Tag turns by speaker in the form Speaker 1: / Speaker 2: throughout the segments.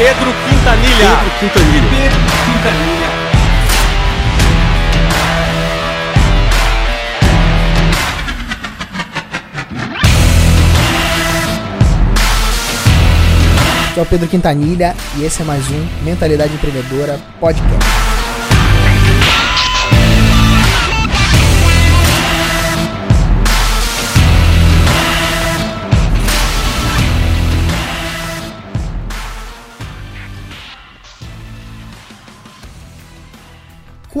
Speaker 1: Pedro Quintanilha.
Speaker 2: Pedro Quintanilha.
Speaker 3: Pedro Quintanilha.
Speaker 4: Aqui é o Pedro Quintanilha e esse é mais um Mentalidade Empreendedora Podcast.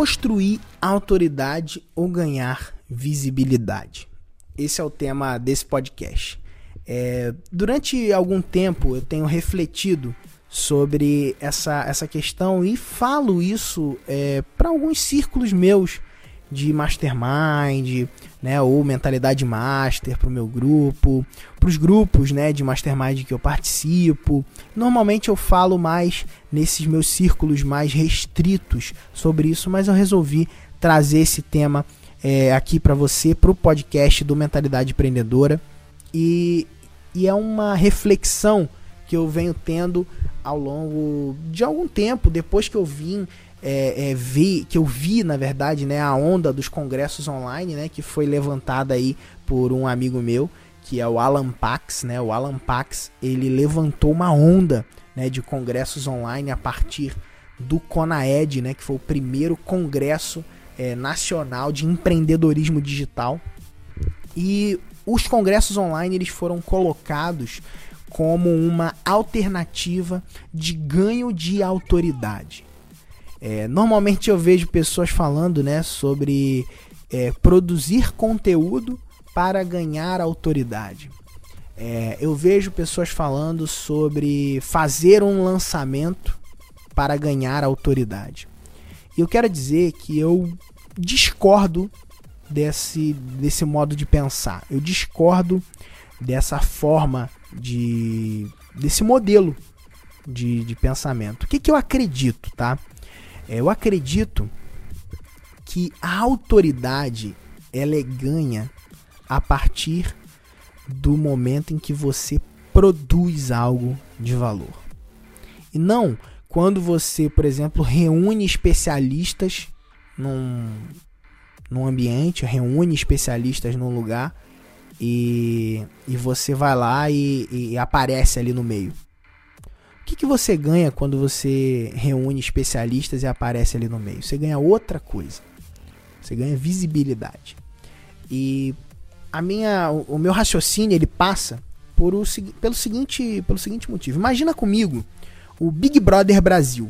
Speaker 4: Construir autoridade ou ganhar visibilidade. Esse é o tema desse podcast. É, durante algum tempo eu tenho refletido sobre essa, essa questão e falo isso é, para alguns círculos meus de mastermind, né, ou mentalidade master para o meu grupo, para os grupos, né, de mastermind que eu participo. Normalmente eu falo mais nesses meus círculos mais restritos sobre isso, mas eu resolvi trazer esse tema é, aqui para você, para o podcast do Mentalidade Empreendedora. E, e é uma reflexão que eu venho tendo ao longo de algum tempo, depois que eu vim é, é, vi, que eu vi, na verdade, né, a onda dos congressos online, né, que foi levantada aí por um amigo meu, que é o Alan Pax, né, o Alan Pax, ele levantou uma onda, né, de congressos online a partir do CONAED, né, que foi o primeiro congresso é, nacional de empreendedorismo digital. E os congressos online eles foram colocados como uma alternativa de ganho de autoridade. É, normalmente eu vejo pessoas falando né, sobre é, produzir conteúdo para ganhar autoridade. É, eu vejo pessoas falando sobre fazer um lançamento para ganhar autoridade. E eu quero dizer que eu discordo desse, desse modo de pensar. Eu discordo dessa forma de. desse modelo de, de pensamento. O que, que eu acredito, tá? Eu acredito que a autoridade ela é ganha a partir do momento em que você produz algo de valor. E não quando você, por exemplo, reúne especialistas num, num ambiente, reúne especialistas num lugar e, e você vai lá e, e aparece ali no meio que, que você ganha quando você reúne especialistas e aparece ali no meio? Você ganha outra coisa. Você ganha visibilidade. E a minha, o, meu raciocínio ele passa por o, pelo, seguinte, pelo seguinte motivo. Imagina comigo o Big Brother Brasil.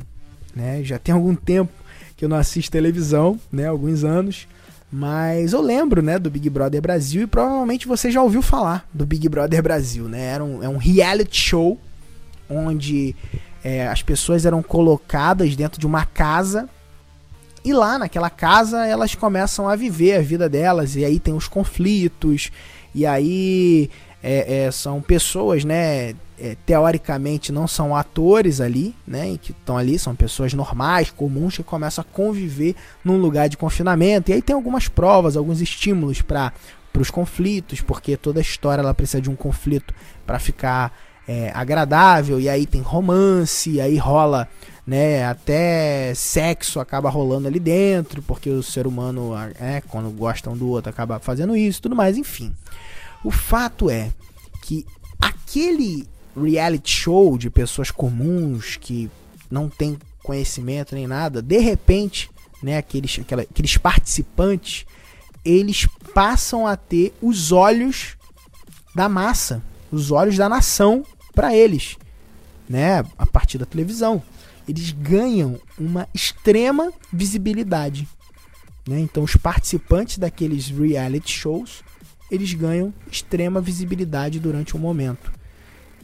Speaker 4: Né? Já tem algum tempo que eu não assisto televisão, né? alguns anos. Mas eu lembro, né, do Big Brother Brasil e provavelmente você já ouviu falar do Big Brother Brasil, né? Era um, é um reality show onde é, as pessoas eram colocadas dentro de uma casa e lá naquela casa elas começam a viver a vida delas e aí tem os conflitos e aí é, é, são pessoas, né? É, teoricamente não são atores ali, né? Que estão ali, são pessoas normais, comuns que começam a conviver num lugar de confinamento. E aí tem algumas provas, alguns estímulos para os conflitos, porque toda história ela precisa de um conflito para ficar é, agradável, e aí tem romance, e aí rola, né, até sexo acaba rolando ali dentro, porque o ser humano, é, quando gosta um do outro, acaba fazendo isso tudo mais, enfim. O fato é que aquele reality show de pessoas comuns que não tem conhecimento nem nada, de repente, né, aqueles, aquela, aqueles participantes, eles passam a ter os olhos da massa, os olhos da nação para eles, né? A partir da televisão. Eles ganham uma extrema visibilidade. Né? Então, os participantes daqueles reality shows eles ganham extrema visibilidade durante um momento.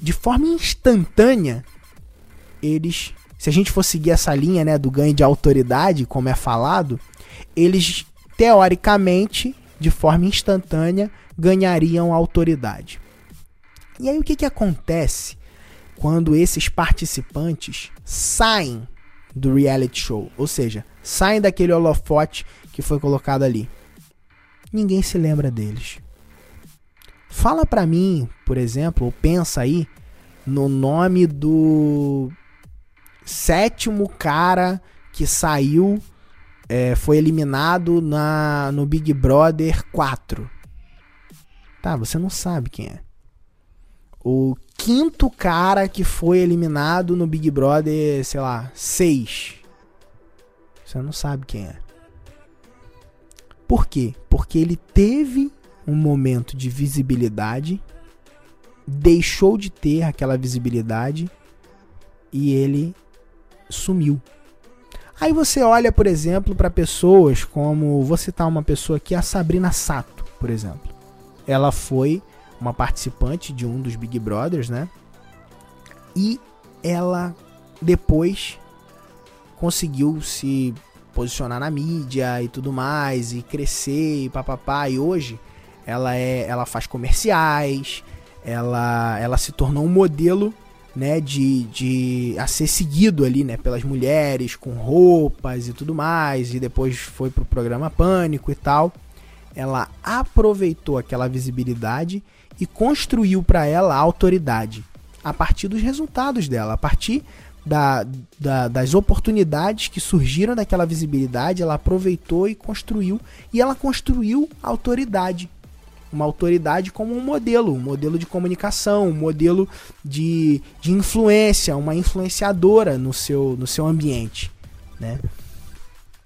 Speaker 4: De forma instantânea, eles, se a gente for seguir essa linha né, do ganho de autoridade, como é falado, eles teoricamente, de forma instantânea, ganhariam autoridade. E aí o que, que acontece quando esses participantes saem do reality show? Ou seja, saem daquele holofote que foi colocado ali. Ninguém se lembra deles. Fala pra mim, por exemplo, ou pensa aí no nome do sétimo cara que saiu é, foi eliminado na no Big Brother 4. Tá, você não sabe quem é. O quinto cara que foi eliminado no Big Brother, sei lá, 6. Você não sabe quem é. Por quê? Porque ele teve um momento de visibilidade, deixou de ter aquela visibilidade e ele sumiu. Aí você olha, por exemplo, para pessoas como, vou citar uma pessoa aqui, a Sabrina Sato, por exemplo. Ela foi uma participante de um dos Big Brothers, né? E ela depois conseguiu se posicionar na mídia e tudo mais e crescer e papapá e hoje ela é ela faz comerciais, ela ela se tornou um modelo né, de, de a ser seguido ali, né, pelas mulheres com roupas e tudo mais, e depois foi pro programa Pânico e tal. Ela aproveitou aquela visibilidade e construiu para ela a autoridade a partir dos resultados dela, a partir da, da, das oportunidades que surgiram daquela visibilidade, ela aproveitou e construiu, e ela construiu autoridade uma autoridade como um modelo, um modelo de comunicação, um modelo de, de influência, uma influenciadora no seu, no seu ambiente. Né?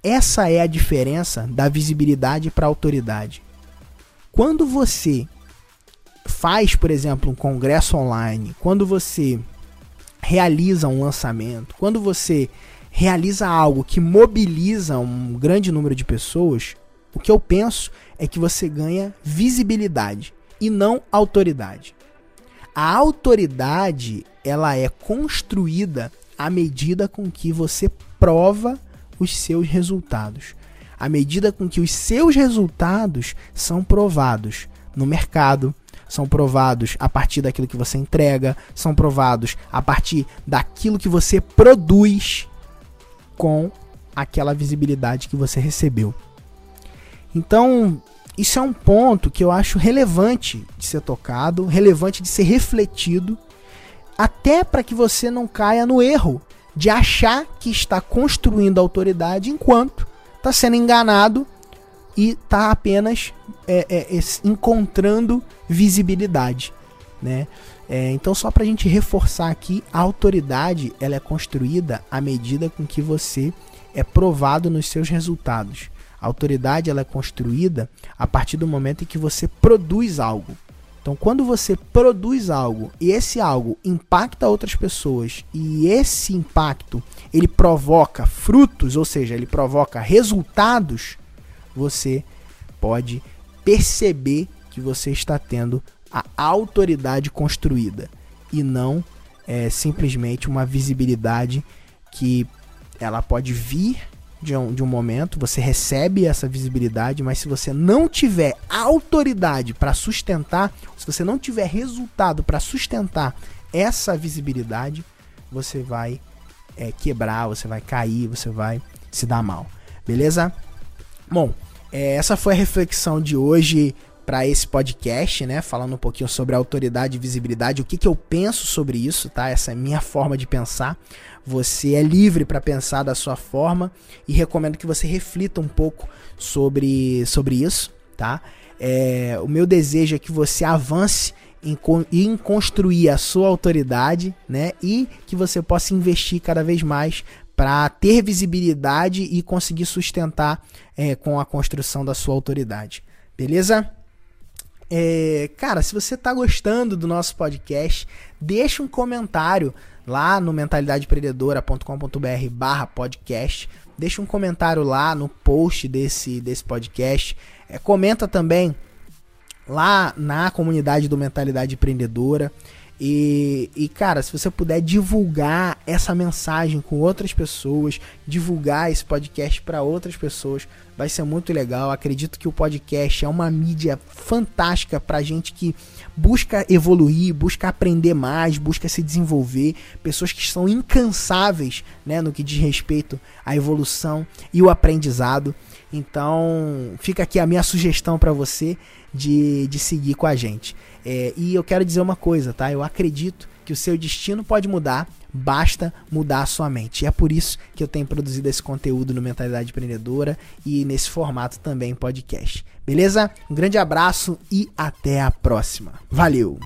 Speaker 4: Essa é a diferença da visibilidade para autoridade. Quando você faz, por exemplo, um congresso online, quando você realiza um lançamento, quando você realiza algo que mobiliza um grande número de pessoas, o que eu penso é que você ganha visibilidade e não autoridade. A autoridade, ela é construída à medida com que você prova os seus resultados. À medida com que os seus resultados são provados no mercado, são provados a partir daquilo que você entrega, são provados a partir daquilo que você produz com aquela visibilidade que você recebeu. Então, isso é um ponto que eu acho relevante de ser tocado, relevante de ser refletido, até para que você não caia no erro de achar que está construindo autoridade enquanto está sendo enganado e está apenas é, é, é, encontrando visibilidade, né? É, então só para a gente reforçar aqui, a autoridade ela é construída à medida com que você é provado nos seus resultados. A autoridade ela é construída a partir do momento em que você produz algo. Então, quando você produz algo e esse algo impacta outras pessoas e esse impacto ele provoca frutos, ou seja, ele provoca resultados, você pode perceber que você está tendo a autoridade construída e não é, simplesmente uma visibilidade que ela pode vir de um, de um momento, você recebe essa visibilidade, mas se você não tiver autoridade para sustentar, se você não tiver resultado para sustentar essa visibilidade, você vai é, quebrar, você vai cair, você vai se dar mal. Beleza? Bom, é, essa foi a reflexão de hoje para esse podcast, né? Falando um pouquinho sobre autoridade e visibilidade, o que, que eu penso sobre isso, tá? Essa é minha forma de pensar. Você é livre para pensar da sua forma e recomendo que você reflita um pouco sobre, sobre isso, tá? É, o meu desejo é que você avance em, em construir a sua autoridade, né? E que você possa investir cada vez mais para ter visibilidade e conseguir sustentar é, com a construção da sua autoridade. Beleza? É, cara, se você está gostando do nosso podcast, deixa um comentário lá no mentalidadeempreendedora.com.br barra podcast. Deixa um comentário lá no post desse, desse podcast. É, comenta também lá na comunidade do Mentalidade Empreendedora. E, e, cara, se você puder divulgar essa mensagem com outras pessoas, divulgar esse podcast para outras pessoas, vai ser muito legal. Acredito que o podcast é uma mídia fantástica para gente que busca evoluir, busca aprender mais, busca se desenvolver, pessoas que são incansáveis, né, no que diz respeito à evolução e o aprendizado. Então, fica aqui a minha sugestão para você de, de seguir com a gente. É, e eu quero dizer uma coisa, tá? Eu acredito que o seu destino pode mudar, basta mudar a sua mente. E é por isso que eu tenho produzido esse conteúdo no Mentalidade Empreendedora e nesse formato também podcast. Beleza? Um grande abraço e até a próxima. Valeu!